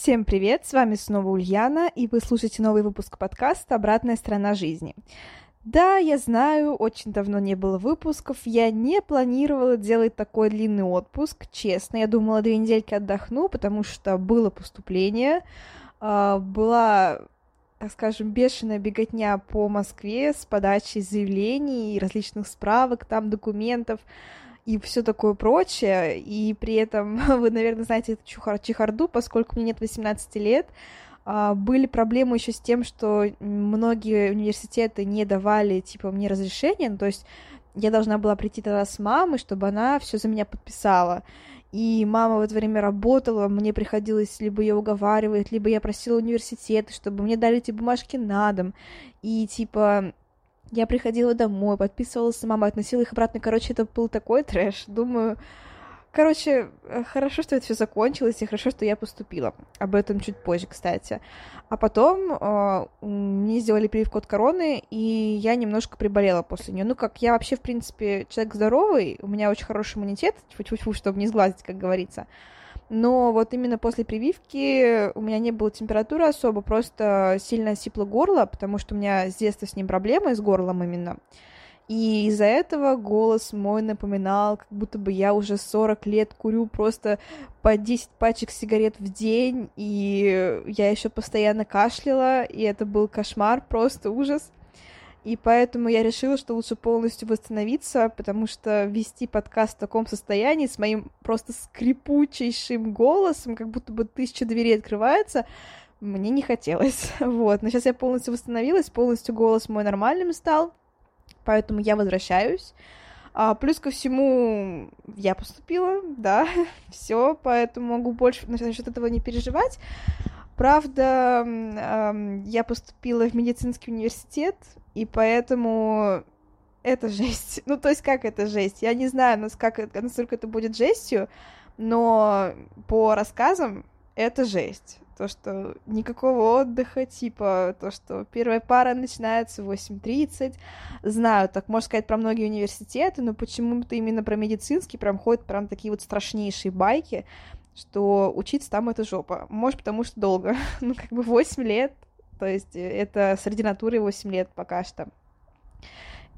Всем привет, с вами снова Ульяна, и вы слушаете новый выпуск подкаста «Обратная сторона жизни». Да, я знаю, очень давно не было выпусков, я не планировала делать такой длинный отпуск, честно, я думала две недельки отдохну, потому что было поступление, а, была, так скажем, бешеная беготня по Москве с подачей заявлений и различных справок, там документов, и все такое прочее, и при этом вы, наверное, знаете эту чухар чехарду, поскольку мне нет 18 лет, а, были проблемы еще с тем, что многие университеты не давали, типа, мне разрешения, ну, то есть я должна была прийти тогда с мамой, чтобы она все за меня подписала. И мама в это время работала, мне приходилось либо ее уговаривать, либо я просила университеты, чтобы мне дали эти бумажки на дом. И, типа, я приходила домой, подписывалась сама, относила их обратно. Короче, это был такой трэш. Думаю, Короче, э, хорошо, что это все закончилось, и хорошо, что я поступила. Об этом чуть позже, кстати. А потом э, мне сделали прививку от короны, и я немножко приболела после нее. Ну, как я вообще, в принципе, человек здоровый, у меня очень хороший иммунитет, тьфу-тьфу-тьфу, чтобы не сглазить, как говорится но вот именно после прививки у меня не было температуры особо, просто сильно сипло горло, потому что у меня с детства с ним проблемы, с горлом именно. И из-за этого голос мой напоминал, как будто бы я уже 40 лет курю просто по 10 пачек сигарет в день, и я еще постоянно кашляла, и это был кошмар, просто ужас. И поэтому я решила, что лучше полностью восстановиться, потому что вести подкаст в таком состоянии с моим просто скрипучейшим голосом, как будто бы тысяча дверей открывается, мне не хотелось. Вот. Но сейчас я полностью восстановилась, полностью голос мой нормальным стал, поэтому я возвращаюсь. А, плюс ко всему, я поступила, да, все, поэтому могу больше насчет этого не переживать. Правда, я поступила в медицинский университет, и поэтому это жесть. Ну, то есть, как это жесть? Я не знаю, насколько, насколько это будет жестью, но по рассказам это жесть. То, что никакого отдыха, типа, то, что первая пара начинается в 8.30. Знаю, так можно сказать про многие университеты, но почему-то именно про медицинский прям ходят прям такие вот страшнейшие байки что учиться там это жопа. Может, потому что долго. ну, как бы 8 лет, то есть э, это с ординатурой 8 лет пока что.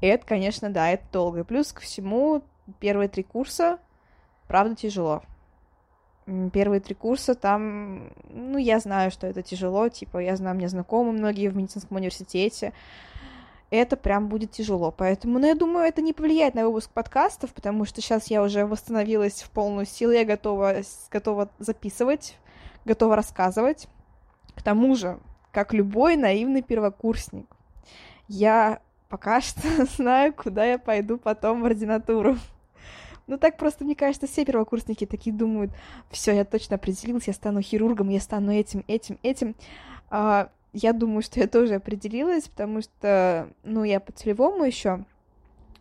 И это, конечно, да, это долго. Плюс ко всему, первые три курса, правда, тяжело. Первые три курса там, ну, я знаю, что это тяжело, типа, я знаю, мне знакомы многие в медицинском университете, это прям будет тяжело. Поэтому, ну, я думаю, это не повлияет на выпуск подкастов, потому что сейчас я уже восстановилась в полную силу, я готова, готова записывать, готова рассказывать. К тому же, как любой наивный первокурсник, я пока что знаю, куда я пойду потом в ординатуру. Ну так просто, мне кажется, все первокурсники такие думают, все, я точно определился, я стану хирургом, я стану этим, этим, этим. А, я думаю, что я тоже определилась, потому что, ну, я по целевому еще.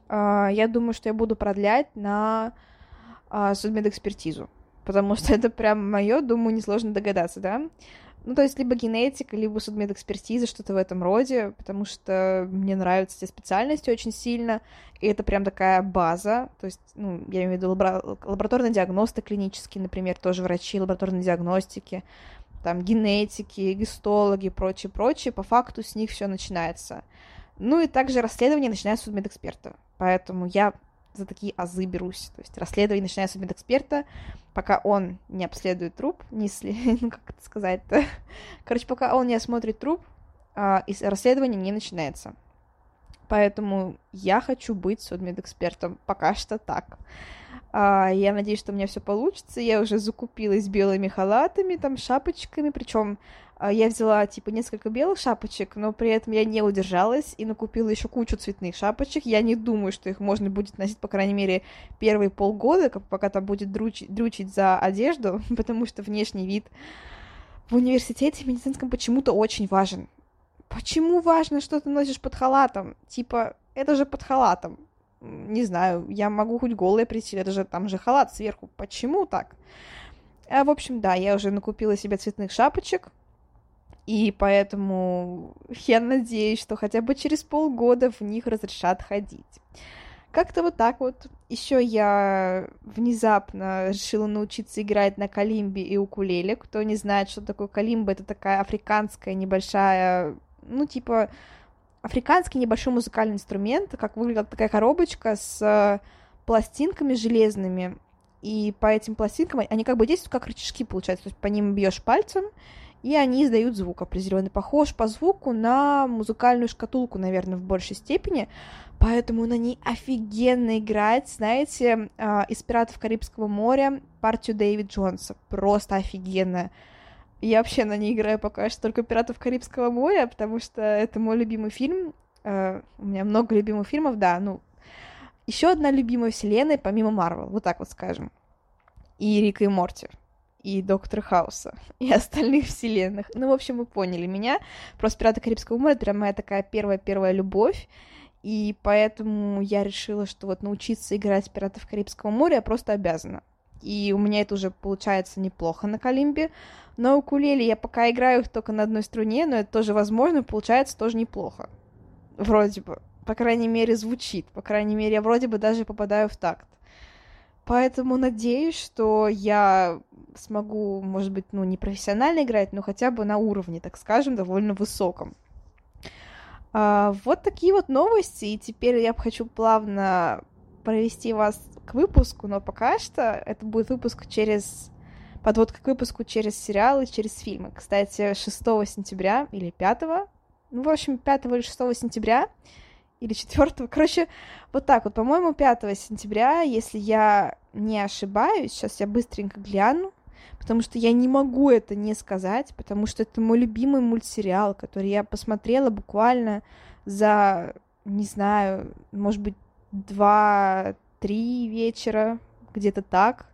А, я думаю, что я буду продлять на а, судмедэкспертизу, потому что это прям мое, думаю, несложно догадаться, да. Ну, то есть либо генетика, либо судмедэкспертиза, что-то в этом роде, потому что мне нравятся эти специальности очень сильно, и это прям такая база, то есть, ну, я имею в виду лабора... лабораторный диагносты клинический, например, тоже врачи лабораторной диагностики, там генетики, гистологи прочее, прочее, по факту с них все начинается. Ну и также расследование начинается с судмедэксперта. Поэтому я за такие азы берусь. То есть расследование начинается с медэксперта, пока он не обследует труп, не сли... ну как это сказать-то. Короче, пока он не осмотрит труп, и расследование не начинается. Поэтому я хочу быть судмедэкспертом. Пока что так. А, я надеюсь, что у меня все получится. Я уже закупилась белыми халатами, там, шапочками. Причем я взяла, типа, несколько белых шапочек, но при этом я не удержалась и накупила еще кучу цветных шапочек. Я не думаю, что их можно будет носить, по крайней мере, первые полгода, пока там будет дрючить, дрючить за одежду, потому что внешний вид в университете медицинском почему-то очень важен. Почему важно, что ты носишь под халатом? Типа, это же под халатом. Не знаю, я могу хоть голая прийти, это же там же халат сверху. Почему так? А, в общем, да, я уже накупила себе цветных шапочек, и поэтому я надеюсь, что хотя бы через полгода в них разрешат ходить. Как-то вот так вот. Еще я внезапно решила научиться играть на калимбе и укулеле. Кто не знает, что такое калимба, это такая африканская небольшая, ну, типа, африканский небольшой музыкальный инструмент, как выглядит такая коробочка с пластинками железными. И по этим пластинкам они как бы действуют как рычажки, получается. То есть по ним бьешь пальцем, и они издают звук определенный. Похож по звуку на музыкальную шкатулку, наверное, в большей степени. Поэтому на ней офигенно играть, знаете, э, из «Пиратов Карибского моря» партию Дэвид Джонса. Просто офигенно. Я вообще на ней играю пока что только «Пиратов Карибского моря», потому что это мой любимый фильм. Э, у меня много любимых фильмов, да, ну, еще одна любимая вселенная, помимо Марвел, вот так вот скажем. И Рика и Морти и Доктора Хауса, и остальных вселенных. Ну, в общем, вы поняли меня. Просто «Пираты Карибского моря» — это прям моя такая первая-первая любовь, и поэтому я решила, что вот научиться играть «Пиратов Карибского моря» я просто обязана. И у меня это уже получается неплохо на калимбе. На укулеле я пока играю только на одной струне, но это тоже возможно, получается тоже неплохо. Вроде бы. По крайней мере, звучит. По крайней мере, я вроде бы даже попадаю в такт. Поэтому надеюсь, что я смогу, может быть, ну, не профессионально играть, но хотя бы на уровне, так скажем, довольно высоком. А, вот такие вот новости, и теперь я хочу плавно провести вас к выпуску, но пока что это будет выпуск через... подводка к выпуску через сериалы, через фильмы. Кстати, 6 сентября или 5, ну, в общем, 5 или 6 сентября или 4, короче, вот так вот, по-моему, 5 сентября, если я не ошибаюсь, сейчас я быстренько гляну, потому что я не могу это не сказать, потому что это мой любимый мультсериал, который я посмотрела буквально за, не знаю, может быть, два-три вечера, где-то так,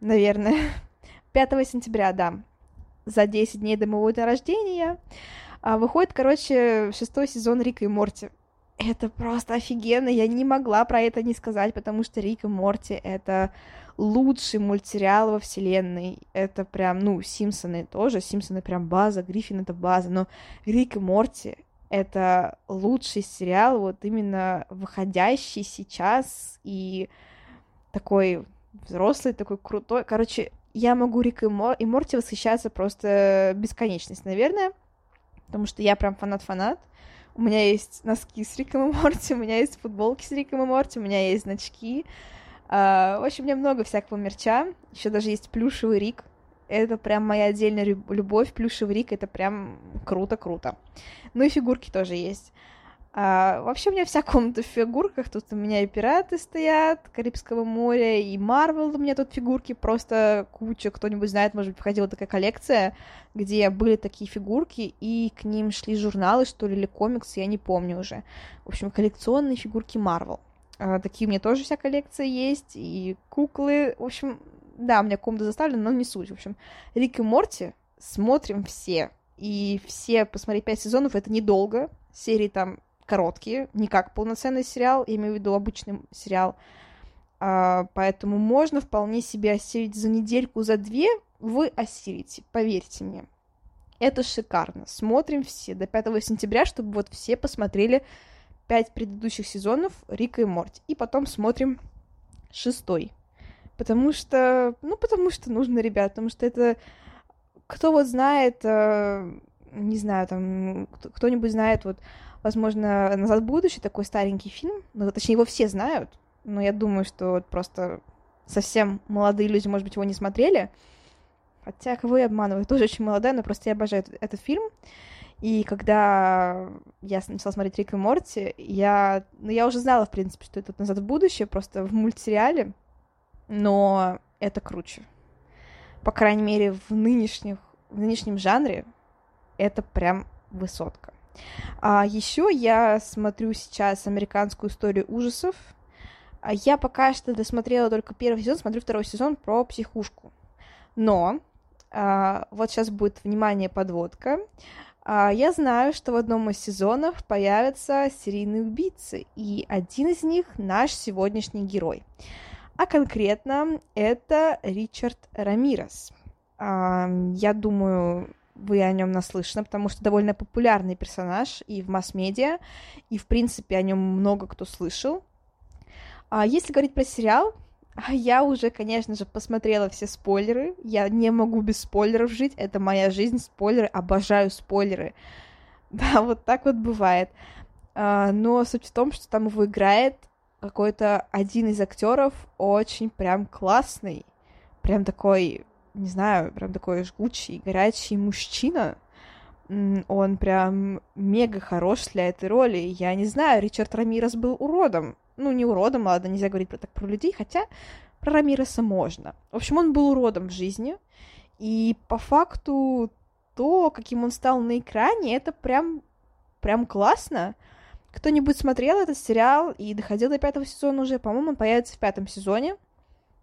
наверное. 5 сентября, да, за 10 дней до моего дня рождения, а, выходит, короче, шестой сезон Рика и Морти. Это просто офигенно, я не могла про это не сказать, потому что Рик и Морти — это лучший мультсериал во вселенной. Это прям, ну, Симпсоны тоже, Симпсоны прям база, Гриффин — это база, но Рик и Морти — это лучший сериал, вот именно выходящий сейчас и такой взрослый, такой крутой. Короче, я могу Рик и, Мор... и Морти восхищаться просто бесконечность, наверное, потому что я прям фанат-фанат. У меня есть носки с Риком и Морти, у меня есть футболки с Риком и Морти, у меня есть значки. Uh, в общем, у меня много всякого мерча. Еще даже есть плюшевый Рик. Это прям моя отдельная любовь. Плюшевый Рик — это прям круто-круто. Ну и фигурки тоже есть. А, вообще у меня вся комната в фигурках. Тут у меня и пираты стоят, Карибского моря, и Марвел у меня тут фигурки. Просто куча. Кто-нибудь знает, может быть, входила такая коллекция, где были такие фигурки, и к ним шли журналы, что ли, или комиксы, я не помню уже. В общем, коллекционные фигурки Марвел. А, такие у меня тоже вся коллекция есть, и куклы. В общем, да, у меня комната заставлена, но не суть. В общем, Рик и Морти смотрим все. И все посмотреть пять сезонов это недолго. Серии там короткие, не как полноценный сериал, я имею в виду обычный сериал. А, поэтому можно вполне себе осилить за недельку, за две вы осилите, поверьте мне. Это шикарно. Смотрим все до 5 сентября, чтобы вот все посмотрели пять предыдущих сезонов Рика и Морти. И потом смотрим шестой. Потому что, ну, потому что нужно, ребят, потому что это, кто вот знает, э, не знаю, там, кто-нибудь знает, вот, возможно, «Назад в будущее», такой старенький фильм, ну, точнее, его все знают, но я думаю, что просто совсем молодые люди, может быть, его не смотрели, хотя кого я обманываю, тоже очень молодая, но просто я обожаю этот, этот фильм, и когда я начала смотреть Рик и Морти, я, ну, я уже знала, в принципе, что это «Назад в будущее», просто в мультсериале, но это круче. По крайней мере, в, нынешних, в нынешнем жанре это прям высотка. А еще я смотрю сейчас американскую историю ужасов. А я пока что досмотрела только первый сезон, смотрю второй сезон про психушку. Но А, вот сейчас будет, внимание, подводка. А, я знаю, что в одном из сезонов появятся серийные убийцы, и один из них наш сегодняшний герой. А конкретно это Ричард Рамирес. Я думаю, вы о нем наслышаны, потому что довольно популярный персонаж и в масс-медиа, и, в принципе, о нем много кто слышал. А если говорить про сериал, я уже, конечно же, посмотрела все спойлеры. Я не могу без спойлеров жить. Это моя жизнь, спойлеры. Обожаю спойлеры. Да, вот так вот бывает. А, но суть в том, что там его играет какой-то один из актеров очень прям классный. Прям такой не знаю, прям такой жгучий, горячий мужчина. Он прям мега хорош для этой роли. Я не знаю, Ричард Рамирес был уродом. Ну, не уродом, ладно, нельзя говорить про так про людей, хотя про Рамиреса можно. В общем, он был уродом в жизни. И по факту то, каким он стал на экране, это прям, прям классно. Кто-нибудь смотрел этот сериал и доходил до пятого сезона уже? По-моему, он появится в пятом сезоне.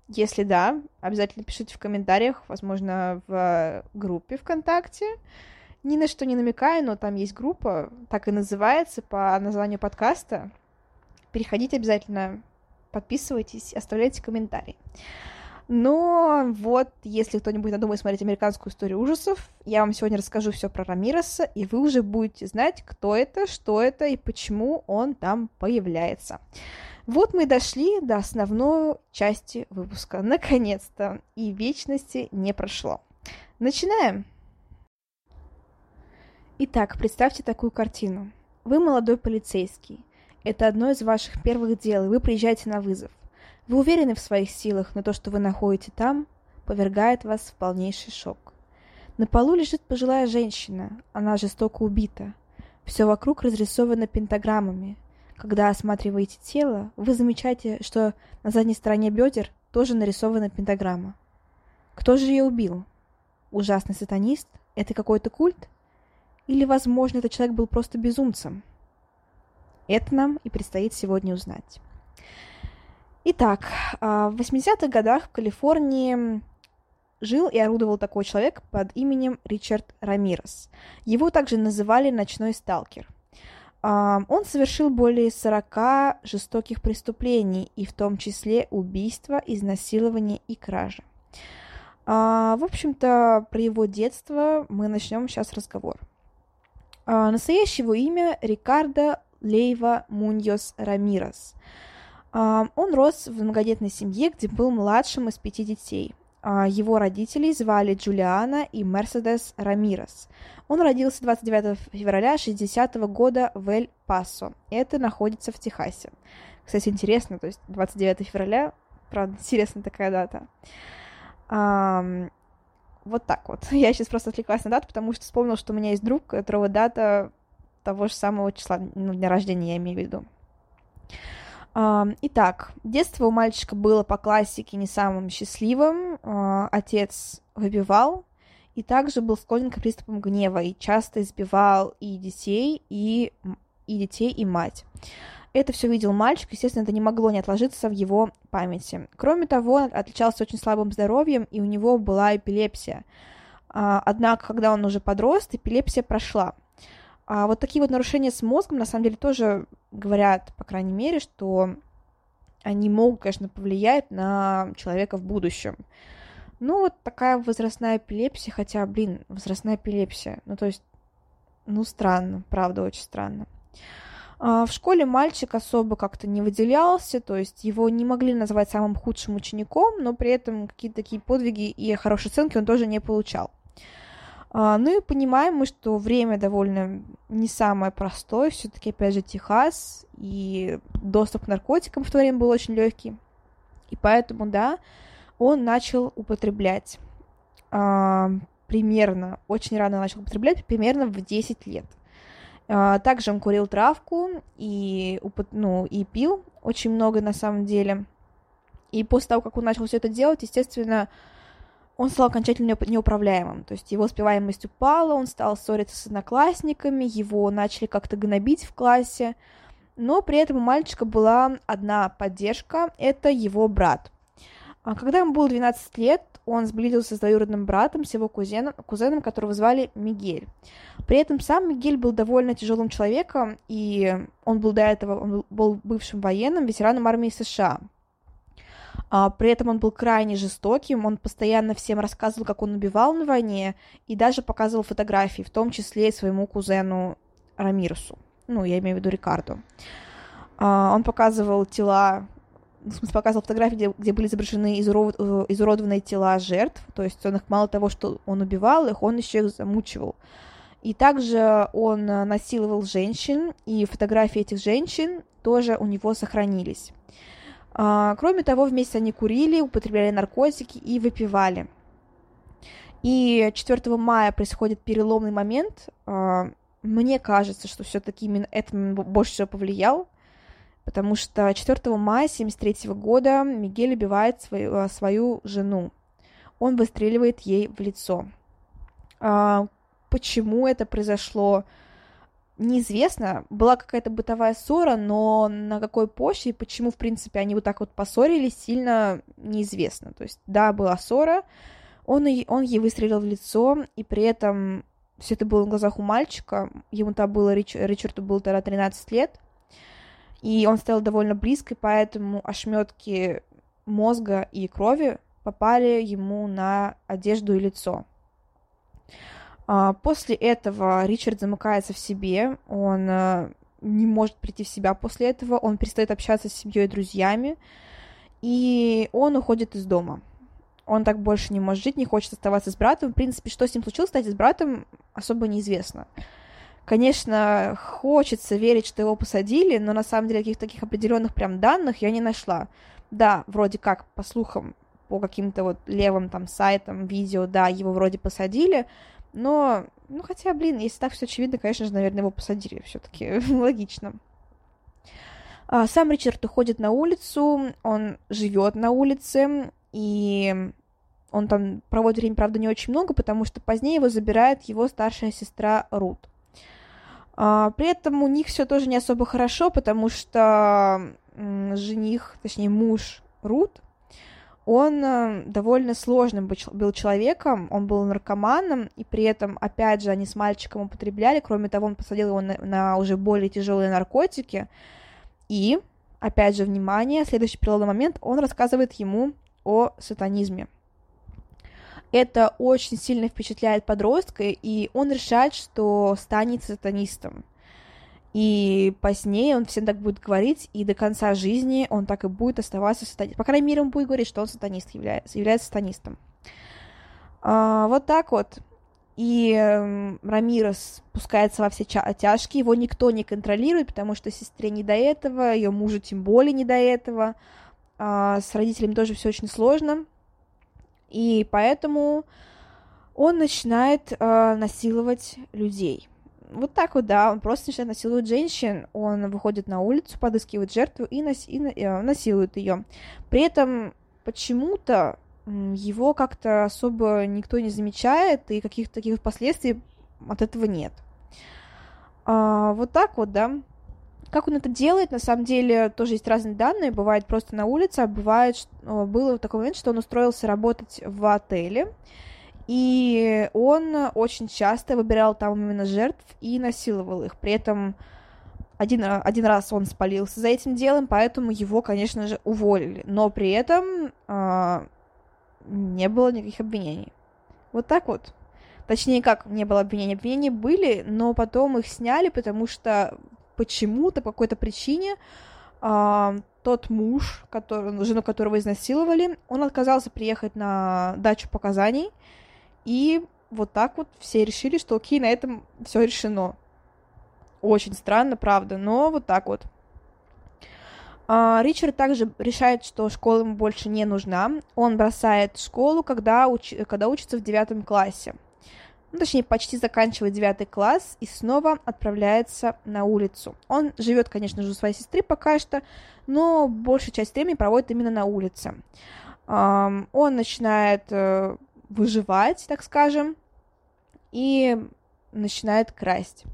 Если да, обязательно пишите в комментариях, возможно, в группе ВКонтакте. Ни на что не намекаю, но там есть группа, так и называется по названию подкаста. Переходите обязательно, подписывайтесь, оставляйте комментарии. Но вот, если кто-нибудь надумает смотреть американскую историю ужасов, я вам сегодня расскажу все про Рамиреса, и вы уже будете знать, кто это, что это и почему он там появляется. Вот мы дошли до основной части выпуска. Наконец-то. И вечности не прошло. Начинаем. Итак, представьте такую картину. Вы молодой полицейский. Это одно из ваших первых дел, и вы приезжаете на вызов. Вы уверены в своих силах, но то, что вы находите там, повергает вас в полнейший шок. На полу лежит пожилая женщина, она жестоко убита. Все вокруг разрисовано пентаграммами. Когда осматриваете тело, вы замечаете, что на задней стороне бедер тоже нарисована пентаграмма. Кто же ее убил? Ужасный сатанист? Это какой-то культ? Или, возможно, этот человек был просто безумцем? Это нам и предстоит сегодня узнать. Итак, а, в 80-х годах в Калифорнии жил и орудовал такой человек под именем Ричард Рамирес. Его также называли «ночной сталкер». Он совершил более 40 жестоких преступлений, и в том числе убийства, изнасилования и кражи. В общем-то, про его детство мы начнем сейчас разговор. Настоящее его имя Рикардо Лейва Муньос Рамирес. Он рос в многодетной семье, где был младшим из пяти детей – а, его родителей звали Джулиана и Мерседес Рамирес. Он родился 29 февраля 60 года в Эль-Пасо. Это находится в Техасе. Кстати, интересно, то есть 29 февраля, правда, интересная такая дата. А, вот так вот. Я сейчас просто отвлеклась на дату, потому что вспомнила, что у меня есть друг, которого дата того же самого числа, ну, дня рождения я имею в виду. Итак, детство у мальчика было по классике не самым счастливым. А, отец выпивал и также был склонен к приступам гнева и часто избивал и детей, и, и детей, и мать. Это все видел мальчик, естественно, это не могло не отложиться в его памяти. Кроме того, он отличался очень слабым здоровьем, и у него была эпилепсия. А, однако, когда он уже подрос, эпилепсия прошла. А вот такие вот нарушения с мозгом, на самом деле, тоже говорят, по крайней мере, что они могут, конечно, повлиять на человека в будущем. Ну, вот такая возрастная эпилепсия, хотя, блин, возрастная эпилепсия. Ну, то есть, ну, странно, правда, очень странно. А в школе мальчик особо как-то не выделялся, то есть его не могли назвать самым худшим учеником, но при этом какие-то такие подвиги и хорошие оценки он тоже не получал. А, ну и понимаем мы, что время довольно не самое простое, все-таки, опять же, Техас, и доступ к наркотикам в то время был очень легкий. И поэтому, да, он начал употреблять а, примерно, очень рано начал употреблять, примерно в 10 лет. А, также он курил травку и, ну, и пил очень много на самом деле. И после того, как он начал все это делать, естественно, он стал окончательно неуправляемым. То есть его успеваемость упала, он стал ссориться с одноклассниками, его начали как-то гнобить в классе. Но при этом у мальчика была одна поддержка, это его брат. А когда ему было 12 лет, он сблизился с двоюродным братом, с его кузеном, кузеном, которого звали Мигель. При этом сам Мигель был довольно тяжелым человеком, и он был до этого он был бывшим военным, ветераном армии США. А, при этом он был крайне жестоким, он постоянно всем рассказывал, как он убивал на войне, и даже показывал фотографии, в том числе и своему кузену Рамирусу. Ну, я имею в виду Рикарду. А, он показывал тела в смысле, показывал фотографии, где, где были изображены изурод, э, изуродованные тела жертв, то есть он их мало того, что он убивал их, он еще их замучивал. И также он насиловал женщин, и фотографии этих женщин тоже у него сохранились. А, кроме того, вместе они курили, употребляли наркотики и выпивали. И 4 мая происходит переломный момент. А, мне кажется, что все-таки именно это больше всего повлиял, потому что 4 мая 1973 года Мигель убивает свою, а, свою жену. Он выстреливает ей в лицо. Почему это произошло? Неизвестно, была какая-то бытовая ссора, но на какой почве, почему, в принципе, они вот так вот поссорились, сильно неизвестно. То есть, да, была ссора, он, он ей выстрелил в лицо, и при этом все это было на глазах у мальчика, ему-то было, Рич, Ричарду было тогда 13 лет, и он стоял довольно близко, и поэтому ошметки мозга и крови попали ему на одежду и лицо. А, после этого Ричард замыкается в себе, он э, не может прийти в себя после этого, он перестает общаться с семьей и друзьями, и он уходит из дома. Он так больше не может жить, не хочет оставаться с братом. В принципе, что с ним случилось, кстати, с братом особо неизвестно. Конечно, хочется верить, что его посадили, но на самом деле каких-то таких определенных прям данных я не нашла. Да, вроде как, по слухам, по каким-то вот левым там сайтам, видео, да, его вроде посадили, но, ну хотя, блин, если так все очевидно, конечно же, наверное, его посадили. Все-таки логично. А, сам Ричард уходит на улицу, он живет на улице, и он там проводит время, правда, не очень много, потому что позднее его забирает его старшая сестра Рут. А, при этом у них все тоже не особо хорошо, потому что жених, точнее муж Рут, он э, довольно сложным был человеком, он был наркоманом, и при этом, опять же, они с мальчиком употребляли, кроме того, он посадил его на, на уже более тяжелые наркотики, и, опять же, внимание, следующий переломный момент, он рассказывает ему о сатанизме. Это очень сильно впечатляет подростка, и он решает, что станет сатанистом. И позднее он всем так будет говорить, и до конца жизни он так и будет оставаться сатанистом. По крайней мере, он будет говорить, что он сатанист является, является сатанистом. А, вот так вот. И э, Рамирес спускается во все тяжкие, его никто не контролирует, потому что сестре не до этого, ее мужу тем более не до этого. А, с родителями тоже все очень сложно. И поэтому он начинает э, насиловать людей вот так вот, да, он просто начинает насиловать женщин, он выходит на улицу, подыскивает жертву и, нас, и э, насилует ее. При этом почему-то его как-то особо никто не замечает, и каких-то таких последствий от этого нет. А, вот так вот, да. Как он это делает, на самом деле, тоже есть разные данные. Бывает просто на улице, а бывает, было такой момент, что он устроился работать в отеле, и он очень часто выбирал там именно жертв и насиловал их. При этом один, один раз он спалился за этим делом, поэтому его, конечно же, уволили. Но при этом э, не было никаких обвинений. Вот так вот. Точнее, как не было обвинений. Обвинения были, но потом их сняли, потому что почему-то, по какой-то причине, э, тот муж, который, жену которого изнасиловали, он отказался приехать на дачу показаний, и вот так вот все решили, что окей, на этом все решено. Очень странно, правда, но вот так вот. А, Ричард также решает, что школа ему больше не нужна. Он бросает школу, когда, уч... когда учится в девятом классе. Ну, точнее, почти заканчивает девятый класс и снова отправляется на улицу. Он живет, конечно же, у своей сестры пока что, но большую часть времени проводит именно на улице. Он начинает э, выживать, так скажем, и начинает красть.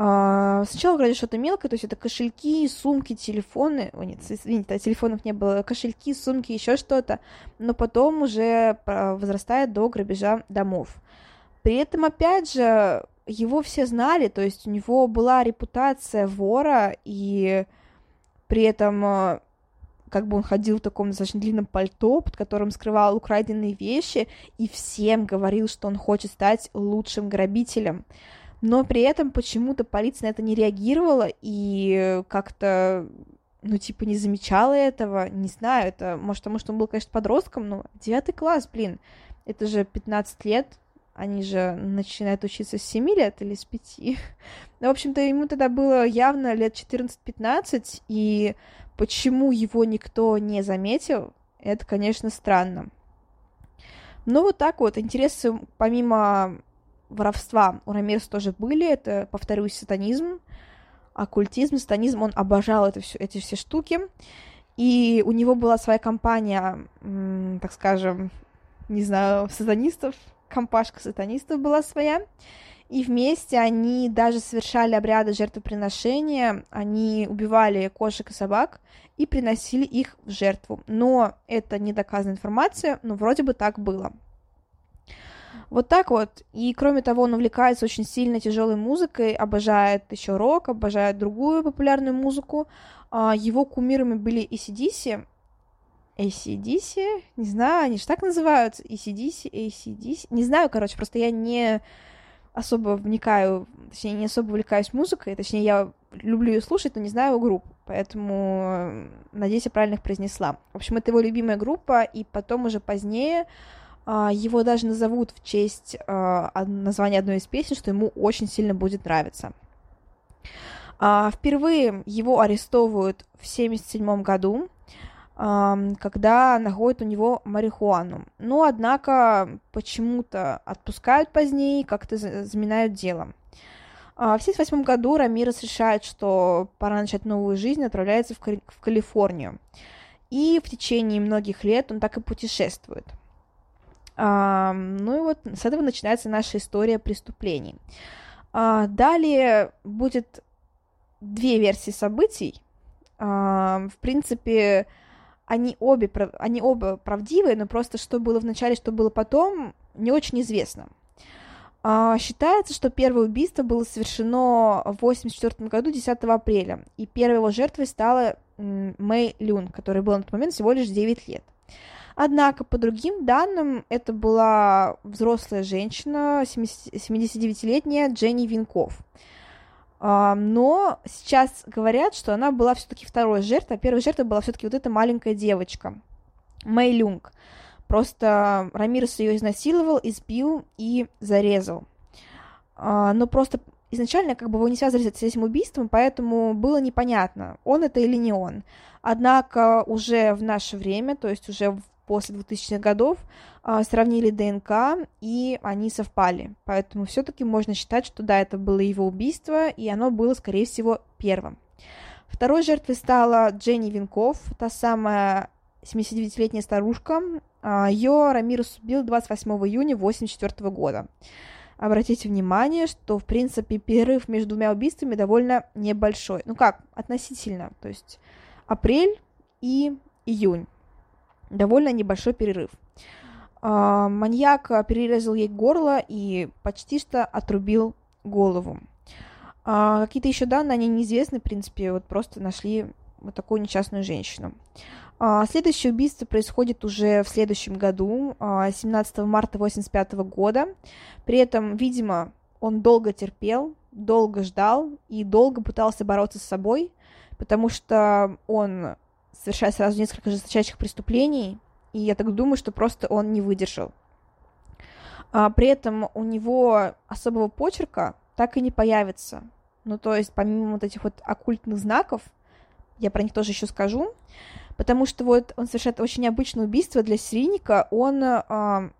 А, сначала вроде что-то мелкое, то есть это кошельки, сумки, телефоны. О, нет, извините, телефонов не было. Кошельки, сумки, еще что-то. Но потом уже возрастает до грабежа домов. При этом, опять же, его все знали, то есть у него была репутация вора, и при этом а, как бы он ходил в таком достаточно длинном пальто, под которым скрывал украденные вещи, и всем говорил, что он хочет стать лучшим грабителем. Но при этом почему-то полиция на это не реагировала и как-то ну, типа, не замечала этого, не знаю, это, может, потому что он был, конечно, подростком, но девятый класс, блин, это же 15 лет, они же начинают учиться с 7 лет или с 5. ну, в общем-то, ему тогда было явно лет 14-15, и почему его никто не заметил, это, конечно, странно. Ну, вот так вот, интересы, помимо воровства у Рамирса тоже были, это, повторюсь, сатанизм, оккультизм, сатанизм, он обожал это все, эти все штуки, и у него была своя компания, так скажем, не знаю, сатанистов, компашка сатанистов была своя, и вместе они даже совершали обряды жертвоприношения, они убивали кошек и собак и приносили их в жертву. Но это не доказанная информация, но вроде бы так было. Вот так вот. И кроме того, он увлекается очень сильно тяжелой музыкой, обожает еще рок, обожает другую популярную музыку. А, его кумирами были ACDC, ACDC, не знаю, они же так называются, ACDC, ACDC, не знаю, короче, просто я не особо вникаю, точнее, не особо увлекаюсь музыкой, точнее, я люблю ее слушать, но не знаю его группу, поэтому э, надеюсь, я правильно их произнесла. В общем, это его любимая группа, и потом уже позднее а, его даже назовут в честь а, названия одной из песен, что ему очень сильно будет нравиться. А, впервые его арестовывают в 1977 году, когда находят у него марихуану. Но, однако, почему-то отпускают позднее, как-то заминают дело. В 1978 году Рамирес решает, что пора начать новую жизнь, отправляется в, в Калифорнию. И в течение многих лет он так и путешествует – а, ну и вот с этого начинается наша история преступлений. А, далее будет две версии событий. А, в принципе, они обе, они оба правдивые, но просто что было в начале, что было потом, не очень известно. А, считается, что первое убийство было совершено в 1984 году, 10 апреля, и первой его жертвой стала Мэй Люн, которой было на тот момент всего лишь 9 лет. Однако, по другим данным, это была взрослая женщина, 79-летняя Дженни Винков. А, но сейчас говорят, что она была все-таки второй жертвой, а первой жертвой была все-таки вот эта маленькая девочка, Мэй Люнг. Просто Рамирес ее изнасиловал, избил и зарезал. А, но просто изначально как бы его не связывали с этим убийством, поэтому было непонятно, он это или не он. Однако уже в наше время, то есть уже в после 2000-х годов а, сравнили ДНК, и они совпали. Поэтому все-таки можно считать, что да, это было его убийство, и оно было, скорее всего, первым. Второй жертвой стала Дженни Винков, та самая 79-летняя старушка. А, Ее Рамирус убил 28 июня 1984 года. Обратите внимание, что, в принципе, перерыв между двумя убийствами довольно небольшой. Ну как, относительно. То есть апрель и июнь довольно небольшой перерыв. А, маньяк перерезал ей горло и почти что отрубил голову. А, какие-то еще данные, они неизвестны, в принципе, вот просто нашли вот такую несчастную женщину. А, следующее убийство происходит уже в следующем году, 17 марта 1985 года. При этом, видимо, он долго терпел, долго ждал и долго пытался бороться с собой, потому что он совершает сразу несколько жесточайших преступлений, и я так думаю, что просто он не выдержал. А, при этом у него особого почерка так и не появится. Ну, то есть, помимо вот этих вот оккультных знаков, я про них тоже еще скажу, потому что вот он совершает очень необычное убийство для серийника, он а,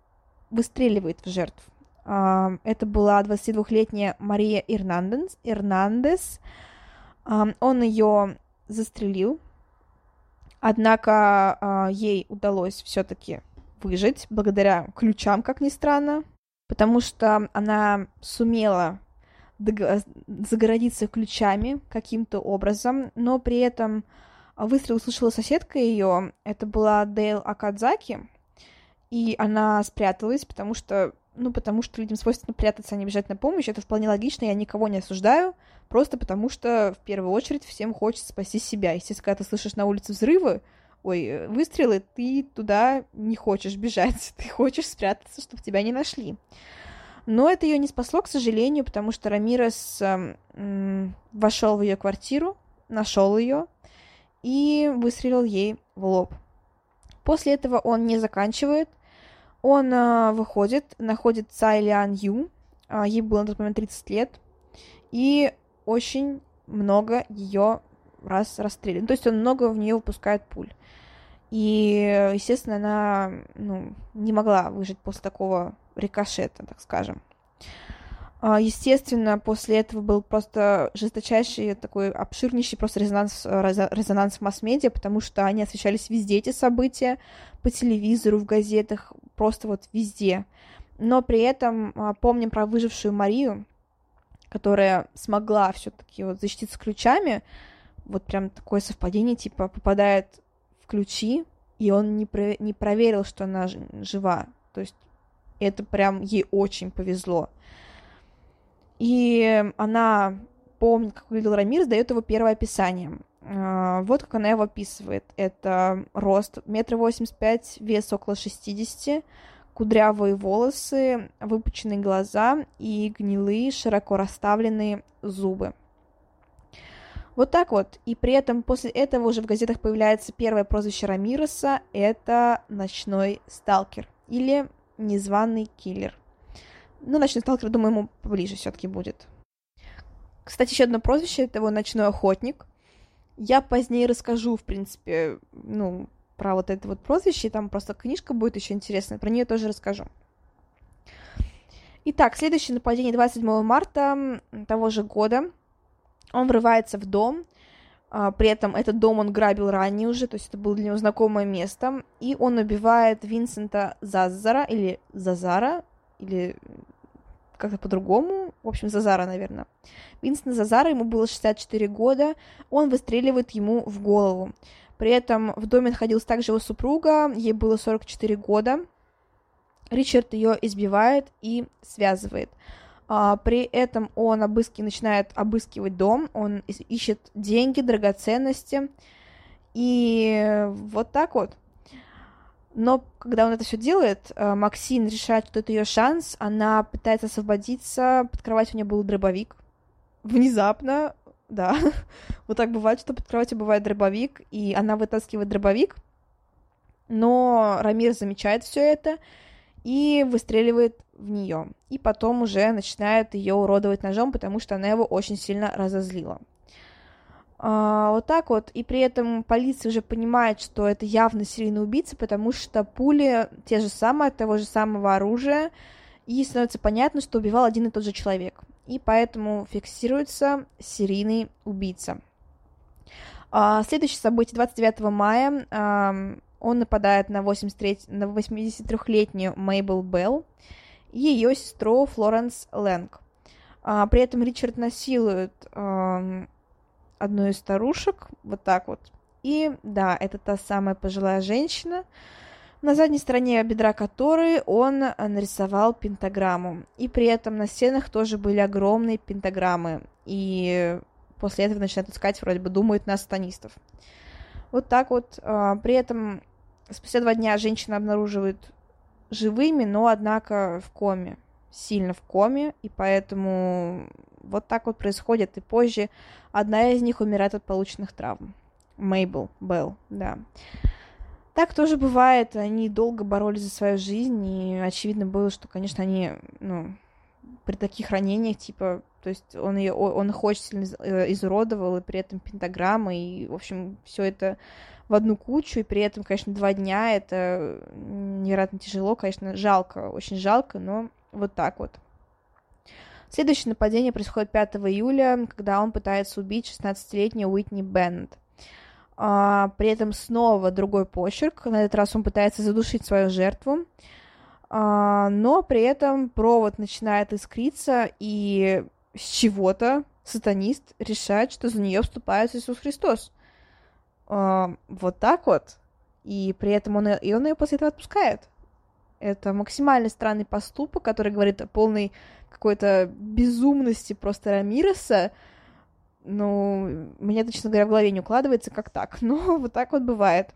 выстреливает в жертв. А, это была 22-летняя Мария Ирнандес, Ирнандес. А, он ее застрелил, Однако э, ей удалось все-таки выжить благодаря ключам, как ни странно, потому что она сумела загородиться ключами каким-то образом, но при этом выстрел услышала соседка ее, это была Дейл Акадзаки, и она спряталась, потому что, ну, потому что людям свойственно прятаться, а не бежать на помощь, это вполне логично, я никого не осуждаю, просто потому что в первую очередь всем хочется спасти себя. Естественно, когда ты слышишь на улице взрывы, ой, выстрелы, ты туда не хочешь бежать, ты хочешь спрятаться, чтобы тебя не нашли. Но это ее не спасло, к сожалению, потому что Рамирес э, вошел в ее квартиру, нашел ее и выстрелил ей в лоб. После этого он не заканчивает. Он э, выходит, находит Цай Лян Ю, э, ей было на тот момент 30 лет, и очень много ее раз расстрелян. То есть он много в нее выпускает пуль. И, естественно, она ну, не могла выжить после такого рикошета, так скажем. А, естественно, после этого был просто жесточайший такой обширнейший просто резонанс, резонанс в масс-медиа, потому что они освещались везде, эти события, по телевизору, в газетах, просто вот везде. Но при этом а, помним про выжившую Марию, которая смогла все-таки вот защититься ключами. Вот прям такое совпадение, типа, попадает в ключи, и он не, про... не проверил, что она жива. То есть это прям ей очень повезло. И она помнит, как выглядел Рамир, дает его первое описание. А, вот как она его описывает. Это рост метр восемьдесят пять, вес около шестидесяти, кудрявые волосы, выпученные глаза и гнилые, широко расставленные зубы. Вот так вот. И при этом после этого уже в газетах появляется первое прозвище Рамироса. Это «Ночной сталкер» или незваный киллер. Ну, ночной сталкер, думаю, ему поближе все-таки будет. Кстати, еще одно прозвище это его ночной охотник. Я позднее расскажу, в принципе, ну, про вот это вот прозвище, там просто книжка будет еще интересная, про нее тоже расскажу. Итак, следующее нападение 27 марта того же года. Он врывается в дом, а, при этом этот дом он грабил ранее уже, то есть это было для него знакомое место. И он убивает Винсента Зазара, или Зазара, или как-то по-другому. В общем, Зазара, наверное. Винсент Зазара, ему было 64 года. Он выстреливает ему в голову. При этом в доме находилась также его супруга, ей было 44 года. Ричард ее избивает и связывает. А, при этом он обыски, начинает обыскивать дом, он ищет деньги, драгоценности, и вот так вот. Но когда он это все делает, а, Максин решает, что это ее шанс, она пытается освободиться, под кроватью у нее был дробовик. Внезапно, да, вот так бывает, что под кроватью бывает дробовик, и она вытаскивает дробовик, но Рамир замечает все это, и выстреливает в нее. И потом уже начинает ее уродовать ножом, потому что она его очень сильно разозлила. А, вот так вот. И при этом полиция уже понимает, что это явно серийный убийца, потому что пули те же самые, от того же самого оружия, и становится понятно, что убивал один и тот же человек. И поэтому фиксируется серийный убийца. А, следующее событие 29 мая он нападает на, 83, на 83-летнюю Мейбл Белл и ее сестру Флоренс Лэнг. А, при этом Ричард насилует одну из старушек, вот так вот. И да, это та самая пожилая женщина, на задней стороне бедра которой он нарисовал пентаграмму. И при этом на стенах тоже были огромные пентаграммы. И после этого начинают искать, вроде бы думают, на станистов. Вот так вот. А, при этом Спустя два дня женщина обнаруживает живыми, но, однако, в коме. Сильно в коме, и поэтому вот так вот происходит. И позже одна из них умирает от полученных травм. Мейбл Белл, да. Так тоже бывает. Они долго боролись за свою жизнь, и очевидно было, что, конечно, они, ну, при таких ранениях, типа, то есть он ее, он их очень сильно э, изуродовал, и при этом пентаграмма, и, в общем, все это в одну кучу, и при этом, конечно, два дня это невероятно тяжело, конечно, жалко, очень жалко, но вот так вот. Следующее нападение происходит 5 июля, когда он пытается убить 16-летнюю Уитни Беннет. А, при этом снова другой почерк, на этот раз он пытается задушить свою жертву, а, но при этом провод начинает искриться, и с чего-то сатанист решает, что за нее вступает Иисус Христос. А, вот так вот. И при этом он, и он ее после этого отпускает. Это максимально странный поступок, который говорит о полной какой-то безумности просто Рамиреса. Ну, мне, честно говоря, в голове не укладывается, как так. Но вот так вот бывает.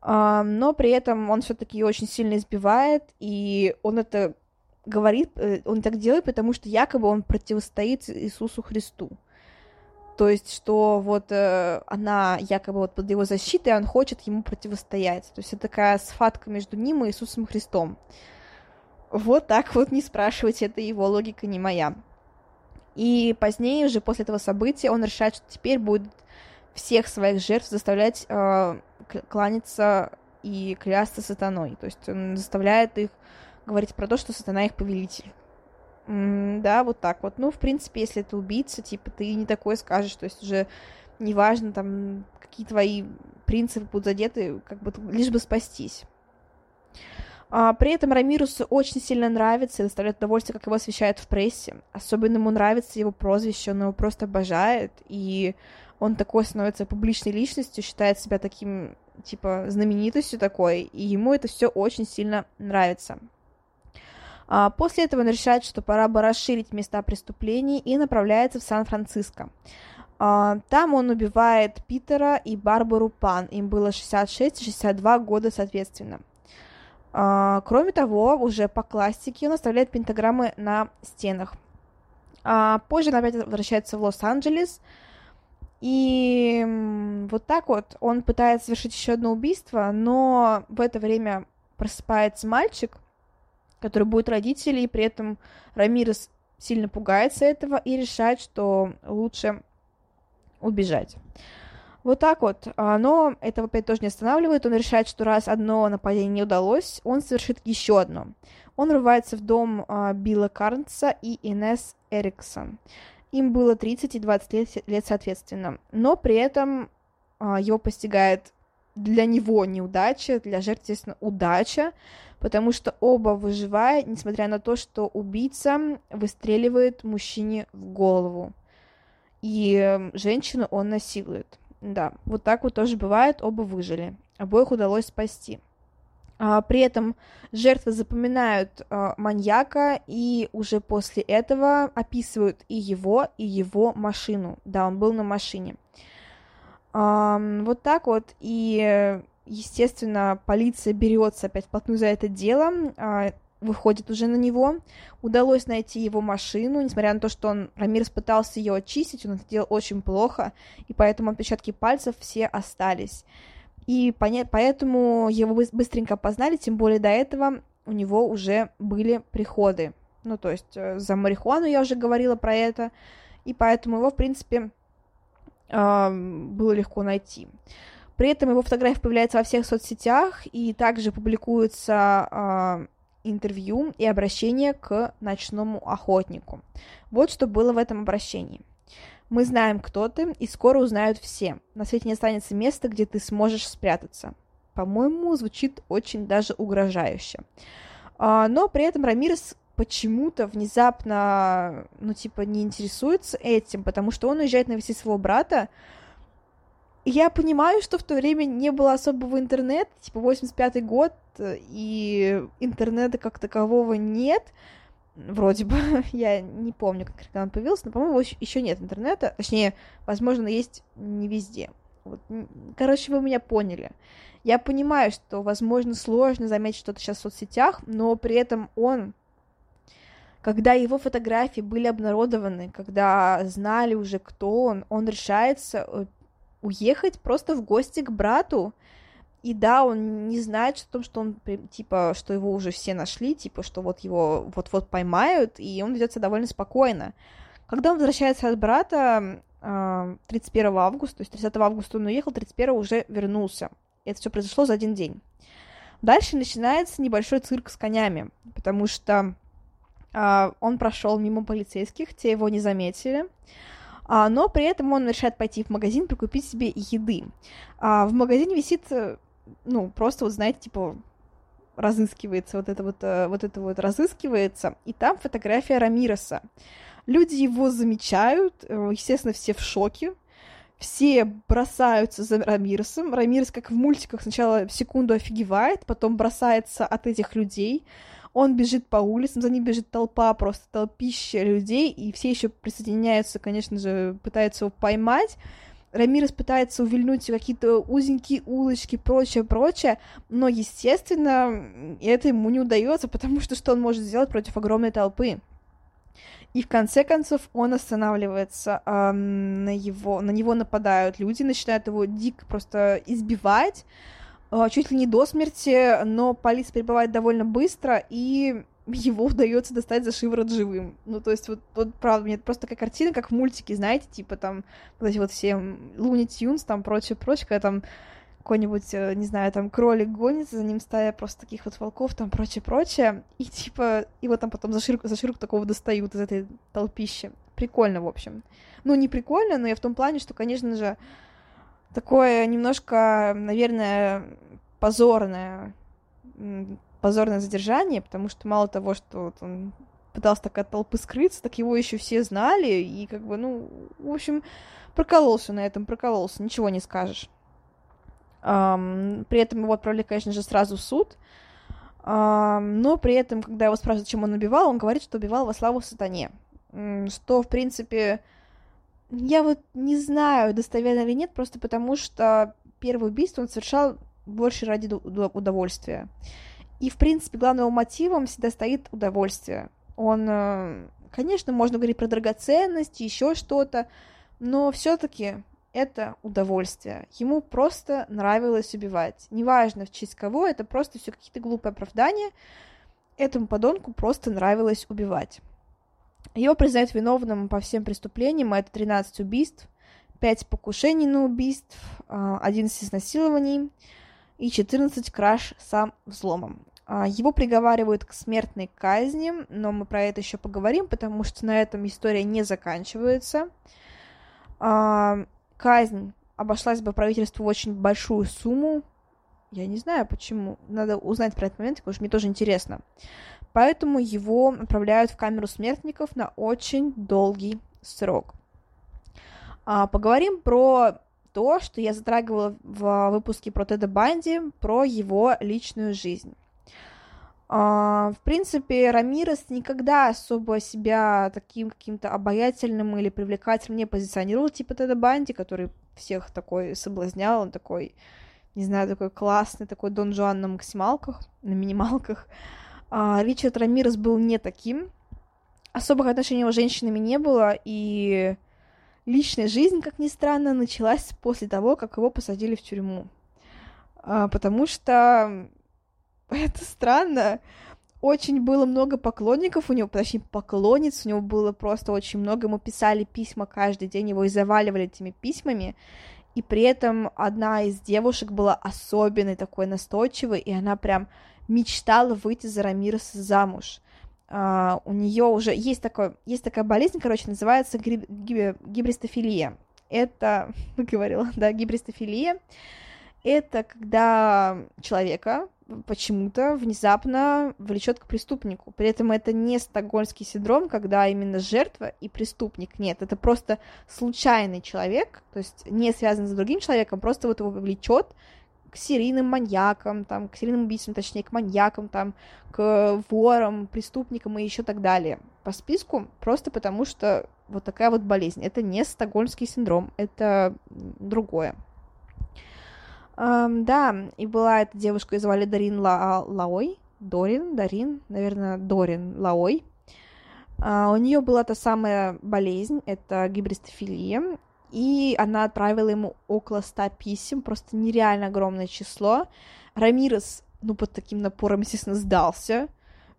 А, но при этом он все-таки очень сильно избивает, и он это говорит, э, он так делает, потому что якобы он противостоит Иисусу Христу. То есть, что вот э, она якобы вот под его защитой, он хочет ему противостоять. То есть, это такая схватка между ним и Иисусом Христом. Вот так вот не спрашивайте, это его логика, не моя. И позднее уже после этого события он решает, что теперь будет всех своих жертв заставлять э, кланяться и клясться сатаной. То есть он заставляет их говорить про то, что сатана их повелитель. М да, вот так вот. Ну, в принципе, если это убийца, типа, ты не такое скажешь, то есть уже неважно, там, какие твои принципы будут задеты, как бы, лишь бы спастись. А, при этом Рамирусу очень сильно нравится и доставляет удовольствие, как его освещают в прессе. Особенно ему нравится его прозвище, он его просто обожает, и он такой становится публичной личностью, считает себя таким, типа, знаменитостью такой, и ему это все очень сильно нравится. А после этого он решает, что пора бы расширить места преступлений и направляется в Сан-Франциско. А, там он убивает Питера и Барбару Пан, им было 66 и 62 года соответственно. А, кроме того, уже по классике он оставляет пентаграммы на стенах. Позже он опять возвращается в Лос-Анджелес, и вот так вот он пытается совершить еще одно убийство, но в это время просыпается мальчик, который будет родителей, и при этом Рамирес сильно пугается этого и решает, что лучше убежать. Вот так вот. А, но этого опять тоже не останавливает. Он решает, что раз одно нападение не удалось, он совершит еще одно. Он врывается в дом а, Билла Карнса и Инес Эриксон. Им было 30 и 20 лет, лет соответственно. Но при этом а, его постигает для него неудача, для жертв, естественно, удача, потому что оба выживают, несмотря на то, что убийца выстреливает мужчине в голову. И эм, женщину он насилует. Да, вот так вот тоже бывает, оба выжили. Обоих удалось спасти. А, при этом жертвы запоминают а, маньяка и уже после этого описывают и его, и его машину. Да, он был на машине. Вот так вот. И, естественно, полиция берется опять вплотную за это дело, а, выходит уже на него. Удалось найти его машину, несмотря на то, что он, Рамирс пытался ее очистить, он это делал очень плохо, и поэтому отпечатки пальцев все остались и поэтому его быстренько познали, тем более до этого у него уже были приходы. Ну, то есть э, за марихуану я уже говорила про это, и поэтому его, в принципе, было легко найти. При этом его фотография появляется во всех соцсетях, и также публикуется интервью и обращение к ночному охотнику. Вот что было в этом обращении. Мы знаем, кто ты, и скоро узнают все. На свете не останется места, где ты сможешь спрятаться. По-моему, звучит очень даже угрожающе. А, но при этом Рамирес почему-то внезапно, ну, типа, не интересуется этим, потому что он уезжает навестить своего брата. Я понимаю, что в то время не было особого интернета, типа, 85-й год, и интернета как такового нет, вроде бы, я не помню, как он появился, но, по-моему, еще нет интернета, точнее, возможно, есть не везде. Вот. Короче, вы меня поняли. Я понимаю, что, возможно, сложно заметить что-то сейчас в соцсетях, но при этом он, когда его фотографии были обнародованы, когда знали уже, кто он, он решается э, уехать просто в гости к брату, и да, он не знает о том, что он, типа, что его уже все нашли, типа, что вот его вот-вот поймают, и он ведется довольно спокойно. Когда он возвращается от брата 31 а, августа, то есть 30 августа он уехал, 31 уже вернулся. Это все произошло за один день. Дальше начинается небольшой цирк с конями, потому что а, он прошел мимо полицейских, те его не заметили. А, но при этом он решает пойти в магазин, прикупить себе еды. А, в магазине висит ну, просто вот, знаете, типа, разыскивается вот это вот, э, вот это вот разыскивается, и там фотография Рамироса. Люди его замечают, э, естественно, все в шоке, все бросаются за Рамиресом. Рамирес, как в мультиках, сначала секунду офигевает, потом бросается от этих людей. Он бежит по улицам, за ним бежит толпа, просто толпища людей, и все еще присоединяются, конечно же, пытаются его поймать. Рамирес пытается увильнуть какие-то узенькие улочки, прочее, прочее, но, естественно, это ему не удается, потому что что он может сделать против огромной толпы? И в конце концов он останавливается, эм, на, его, на него нападают люди, начинают его дико просто избивать, чуть ли не до смерти, но полиция прибывает довольно быстро, и его удается достать за шиворот живым. Ну, то есть, вот, вот правда, мне просто такая картина, как в мультике, знаете, типа там, вот эти вот все Луни Тюнс, там, прочее, прочее, когда там какой-нибудь, э, не знаю, там кролик гонится, за ним стая просто таких вот волков, там прочее-прочее, и типа его там потом за ширку, за ширку такого достают из этой толпищи. Прикольно, в общем. Ну, не прикольно, но я в том плане, что, конечно же, такое немножко, наверное, позорное, позорное задержание, потому что мало того, что вот он пытался так от толпы скрыться, так его еще все знали, и как бы, ну, в общем, прокололся на этом, прокололся, ничего не скажешь. Um, при этом его отправили, конечно же, сразу в суд. Um, но при этом, когда его спрашивают, чем он убивал, он говорит, что убивал во славу сатане. Что, в принципе, я вот не знаю, достоверно или нет, просто потому что первое убийство он совершал больше ради удовольствия. И, в принципе, главным мотивом всегда стоит удовольствие. Он, э, конечно, можно говорить про драгоценности, еще что-то, но все-таки это удовольствие. Ему просто нравилось убивать. Неважно, в честь кого, это просто все какие-то глупые оправдания. Этому подонку просто нравилось убивать. Его признают виновным по всем преступлениям, это 13 убийств, 5 покушений на убийств, 11 изнасилований и 14 краж сам взломом. А, его приговаривают к смертной казни, но мы про это еще поговорим, потому что на этом история не заканчивается. А, казнь обошлась бы правительству в очень большую сумму. Я не знаю, почему. Надо узнать про этот момент, потому что мне тоже интересно. Поэтому его отправляют в камеру смертников на очень долгий срок. А, поговорим про то, что я затрагивала в выпуске про Теда Банди, про его личную жизнь. Uh, в принципе, Рамирес никогда особо себя таким каким-то обаятельным или привлекательным не позиционировал, типа Теда Банди, который всех такой соблазнял, он такой, не знаю, такой классный, такой Дон Жуан на максималках, на минималках. Uh, Ричард Рамирес был не таким, особых отношений у женщинами не было, и личная жизнь, как ни странно, началась после того, как его посадили в тюрьму. Uh, потому что это странно. Очень было много поклонников у него, точнее, поклонниц у него было просто очень много. Ему писали письма каждый день, его и заваливали этими письмами. И при этом одна из девушек была особенной такой настойчивой, и она прям мечтала выйти за Рамиреса замуж. Uh, у нее уже есть, такой, есть такая болезнь, короче, называется гиб, гиб, гибристофилия. Это, говорила, да, гибристофилия. Это когда человека почему-то внезапно влечет к преступнику. При этом это не стокгольмский синдром, когда именно жертва и преступник. Нет, это просто случайный человек, то есть не связан с другим человеком, просто вот его влечет к серийным маньякам, там, к серийным убийцам, точнее, к маньякам, там, к ворам, преступникам и еще так далее. По списку, просто потому что вот такая вот болезнь. Это не стокгольмский синдром, это другое. Um, да, и была эта девушка, ее звали Дарин Ла Лаой. Дорин, Дарин, наверное, Дорин Лаой. Uh, у нее была та самая болезнь, это гибристофилия, и она отправила ему около ста писем, просто нереально огромное число. Рамирес, ну, под таким напором, естественно, сдался,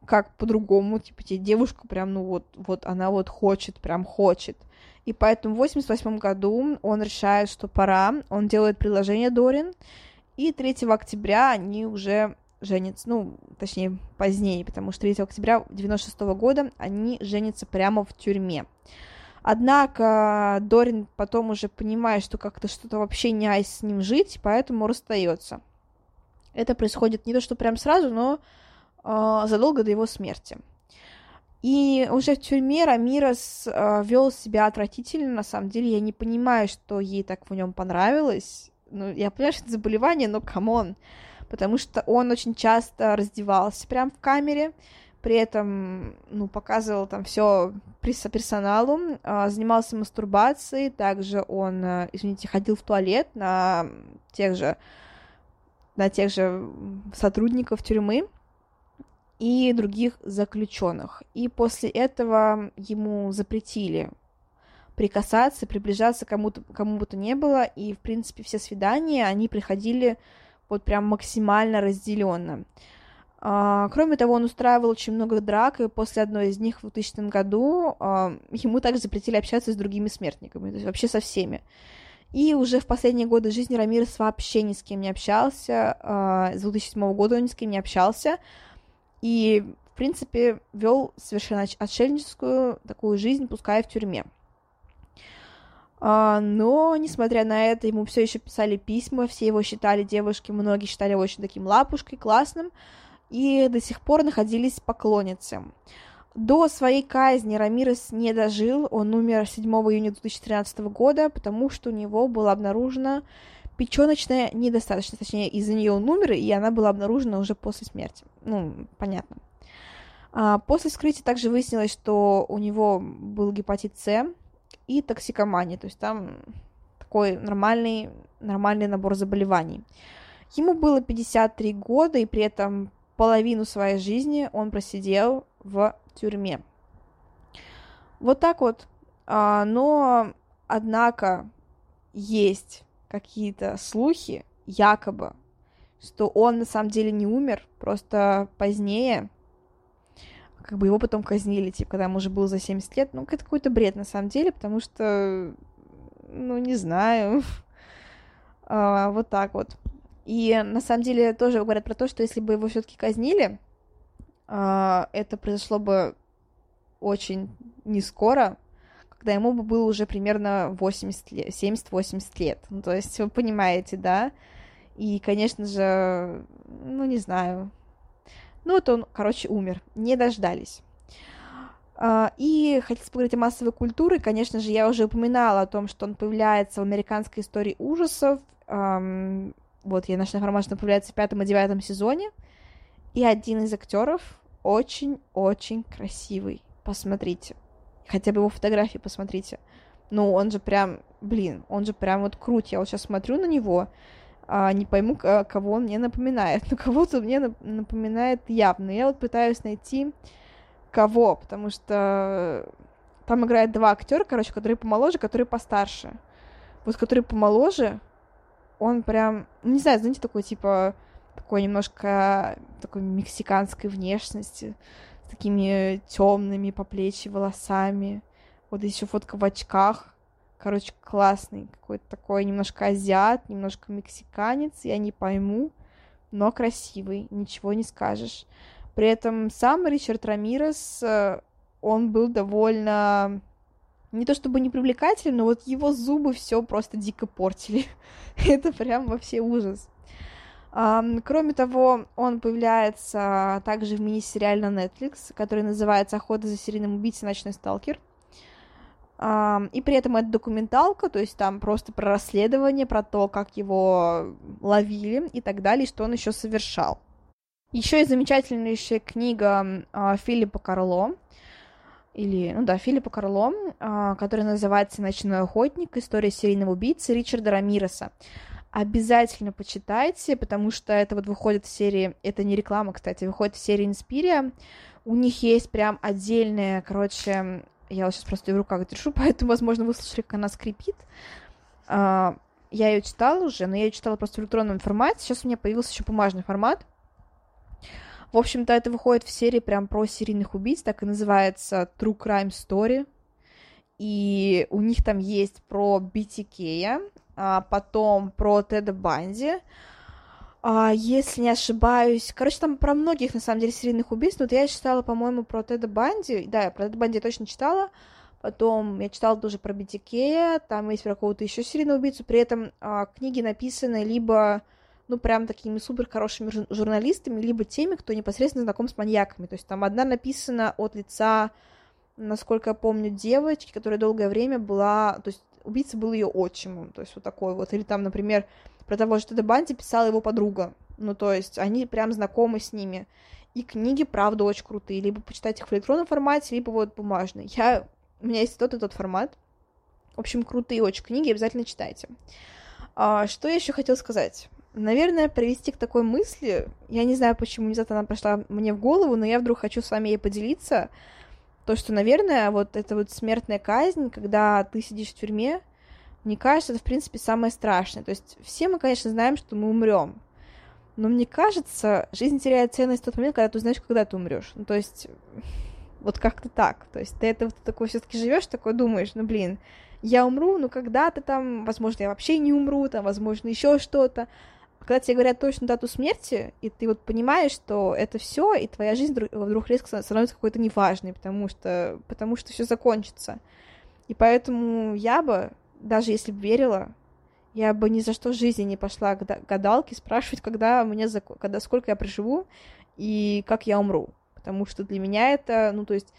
как по-другому, типа, тебе девушка прям, ну, вот, вот она вот хочет, прям хочет. И поэтому в 88 году он решает, что пора, он делает предложение Дорин, и 3 октября они уже женятся, ну, точнее, позднее, потому что 3 октября 96 года они женятся прямо в тюрьме. Однако Дорин потом уже понимает, что как-то что-то вообще не ice с ним жить, поэтому расстается. Это происходит не то, что прям сразу, но э, задолго до его смерти. И уже в тюрьме Рамирос э, вел себя отвратительно, на самом деле. Я не понимаю, что ей так в нем понравилось. Ну, я понимаю, что это заболевание, но come on. Потому что он очень часто раздевался прямо в камере, при этом, ну, показывал там все персоналу, э, занимался мастурбацией, также он, э, извините, ходил в туалет на тех же, на тех же сотрудников тюрьмы, и других заключенных. И после этого ему запретили прикасаться, приближаться кому-то, кому бы то ни было, и, в принципе, все свидания, они приходили вот прям максимально разделенно. А, кроме того, он устраивал очень много драк, и после одной из них в 2000 году а, ему также запретили общаться с другими смертниками, то есть вообще со всеми. И уже в последние годы жизни Рамирес вообще ни с кем не общался, а, с 2007 года он ни с кем не общался, и, в принципе, вел совершенно отшельническую такую жизнь, пускай в тюрьме. Но, несмотря на это, ему все еще писали письма, все его считали девушки, многие считали его очень таким лапушкой, классным, и до сих пор находились поклонницы. До своей казни Рамирес не дожил, он умер 7 июня 2013 года, потому что у него было обнаружено печеночная недостаточность, точнее, из-за нее он умер, и она была обнаружена уже после смерти. Ну, понятно. А, после вскрытия также выяснилось, что у него был гепатит С и токсикомания, то есть там такой нормальный, нормальный набор заболеваний. Ему было 53 года, и при этом половину своей жизни он просидел в тюрьме. Вот так вот. А, но, однако, есть какие-то слухи, якобы, что он на самом деле не умер, просто позднее, как бы его потом казнили, типа, когда ему уже было за 70 лет. Ну, это какой-то бред на самом деле, потому что, ну, не знаю. а, вот так вот. И на самом деле тоже говорят про то, что если бы его все-таки казнили, а, это произошло бы очень не скоро, когда ему бы было уже примерно 80 лет, 70-80 лет. Ну, то есть вы понимаете, да? И, конечно же, ну, не знаю. Ну, вот он, короче, умер. Не дождались. Uh, и хотелось поговорить о массовой культуре. Конечно же, я уже упоминала о том, что он появляется в американской истории ужасов. Вот, я нашла информацию, что появляется в пятом и девятом сезоне. И один из актеров очень-очень красивый. Посмотрите хотя бы его фотографии посмотрите. Ну, он же прям, блин, он же прям вот крут. Я вот сейчас смотрю на него, а, не пойму, кого он мне напоминает. Но кого-то мне напоминает явно. Я вот пытаюсь найти кого, потому что там играет два актера, короче, которые помоложе, которые постарше. Вот который помоложе, он прям, ну, не знаю, знаете, такой, типа, такой немножко такой мексиканской внешности такими темными по плечи волосами. Вот еще фотка в очках. Короче, классный. Какой-то такой немножко азиат, немножко мексиканец. Я не пойму, но красивый. Ничего не скажешь. При этом сам Ричард Рамирес, э, он был довольно не то чтобы не привлекательный, но вот его зубы все просто дико портили. Это прям вообще ужас. Кроме того, он появляется также в мини-сериале на Netflix, который называется «Охота за серийным убийцей. Ночной сталкер». И при этом это документалка, то есть там просто про расследование, про то, как его ловили и так далее, и что он еще совершал. Еще есть замечательнейшая книга а, Филиппа Карло, или, ну да, Филиппа Карло, а, которая называется «Ночной охотник. История серийного убийцы Ричарда Рамиреса» обязательно почитайте, потому что это вот выходит в серии, это не реклама, кстати, выходит в серии Инспирия, у них есть прям отдельная, короче, я вот сейчас просто ее в руках держу, поэтому, возможно, вы слышали, как она скрипит. А, я ее читала уже, но я ее читала просто в электронном формате, сейчас у меня появился еще бумажный формат. В общем-то, это выходит в серии прям про серийных убийц, так и называется True Crime Story. И у них там есть про BTK, а, потом про Теда Банди, а, если не ошибаюсь, короче, там про многих, на самом деле, серийных убийств, вот я читала, по-моему, про Теда Банди, да, про Теда Банди я точно читала, потом я читала тоже про BTK, там есть про какого-то еще серийного убийцу, при этом а, книги написаны либо ну, прям такими супер хорошими журналистами, либо теми, кто непосредственно знаком с маньяками. То есть там одна написана от лица, насколько я помню, девочки, которая долгое время была, то есть убийца был ее отчимом, то есть вот такой вот. Или там, например, про того же Теда Банди писала его подруга. Ну, то есть они прям знакомы с ними. И книги, правда, очень крутые. Либо почитать их в электронном формате, либо вот бумажные. Я... У меня есть тот и тот формат. В общем, крутые очень книги, обязательно читайте. А, что я еще хотела сказать? Наверное, привести к такой мысли, я не знаю, почему внезапно она пришла мне в голову, но я вдруг хочу с вами ей поделиться, то, что, наверное, вот эта вот смертная казнь, когда ты сидишь в тюрьме, мне кажется, это, в принципе, самое страшное. То есть все мы, конечно, знаем, что мы умрем. Но мне кажется, жизнь теряет ценность в тот момент, когда ты знаешь, когда ты умрешь. Ну, то есть, вот как-то так. То есть, ты это вот такой все-таки живешь, такой думаешь, ну блин, я умру, ну когда-то там, возможно, я вообще не умру, там, возможно, еще что-то. Когда тебе говорят точно дату смерти, и ты вот понимаешь, что это все, и твоя жизнь вдруг, вдруг резко становится какой-то неважной, потому что, потому что все закончится. И поэтому я бы, даже если бы верила, я бы ни за что в жизни не пошла к гадалке спрашивать, когда мне, когда, сколько я проживу и как я умру. Потому что для меня это, ну, то есть,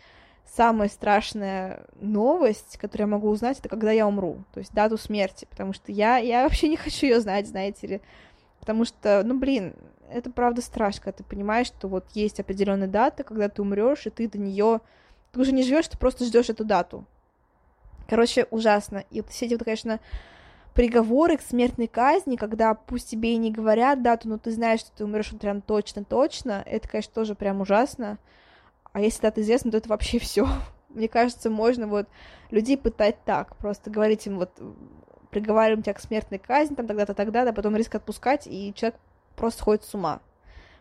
самая страшная новость, которую я могу узнать, это когда я умру, то есть дату смерти, потому что я, я вообще не хочу ее знать, знаете ли, потому что, ну, блин, это правда страшно, когда ты понимаешь, что вот есть определенная дата, когда ты умрешь, и ты до нее, ты уже не живешь, ты просто ждешь эту дату. Короче, ужасно. И вот все эти вот, конечно, приговоры к смертной казни, когда пусть тебе и не говорят дату, но ты знаешь, что ты умрешь вот прям точно-точно, это, конечно, тоже прям ужасно. А если дата известна, то это вообще все. Мне кажется, можно вот людей пытать так, просто говорить им вот приговариваем тебя к смертной казни, там тогда-то, тогда-то, потом риск отпускать, и человек просто сходит с ума.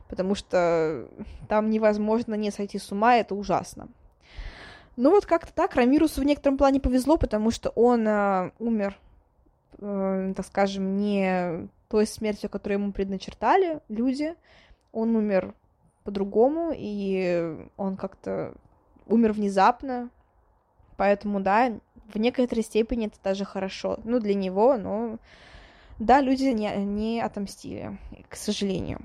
Потому что там невозможно не сойти с ума, это ужасно. Ну вот как-то так, Рамирусу в некотором плане повезло, потому что он э, умер э, так скажем, не той смертью, которую ему предначертали люди. Он умер по-другому, и он как-то умер внезапно. Поэтому, да, в некоторой степени это даже хорошо. Ну, для него, но да, люди не, не отомстили, к сожалению.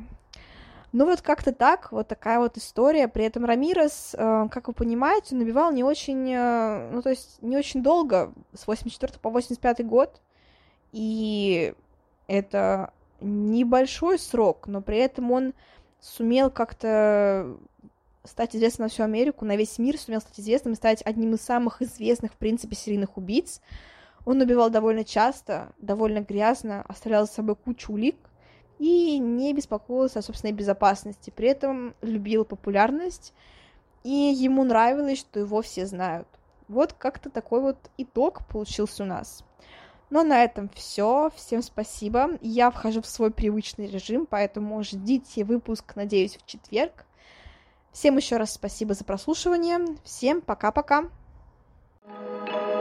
Ну вот как-то так, вот такая вот история. При этом Рамирес, э, как вы понимаете, набивал не очень, э, ну то есть не очень долго, с 84 по 85 год. И это небольшой срок, но при этом он сумел как-то стать известным на всю Америку, на весь мир, сумел стать известным и стать одним из самых известных, в принципе, серийных убийц. Он убивал довольно часто, довольно грязно, оставлял за собой кучу улик и не беспокоился о собственной безопасности. При этом любил популярность, и ему нравилось, что его все знают. Вот как-то такой вот итог получился у нас. Но на этом все. Всем спасибо. Я вхожу в свой привычный режим, поэтому ждите выпуск, надеюсь, в четверг. Всем еще раз спасибо за прослушивание. Всем пока-пока. thank you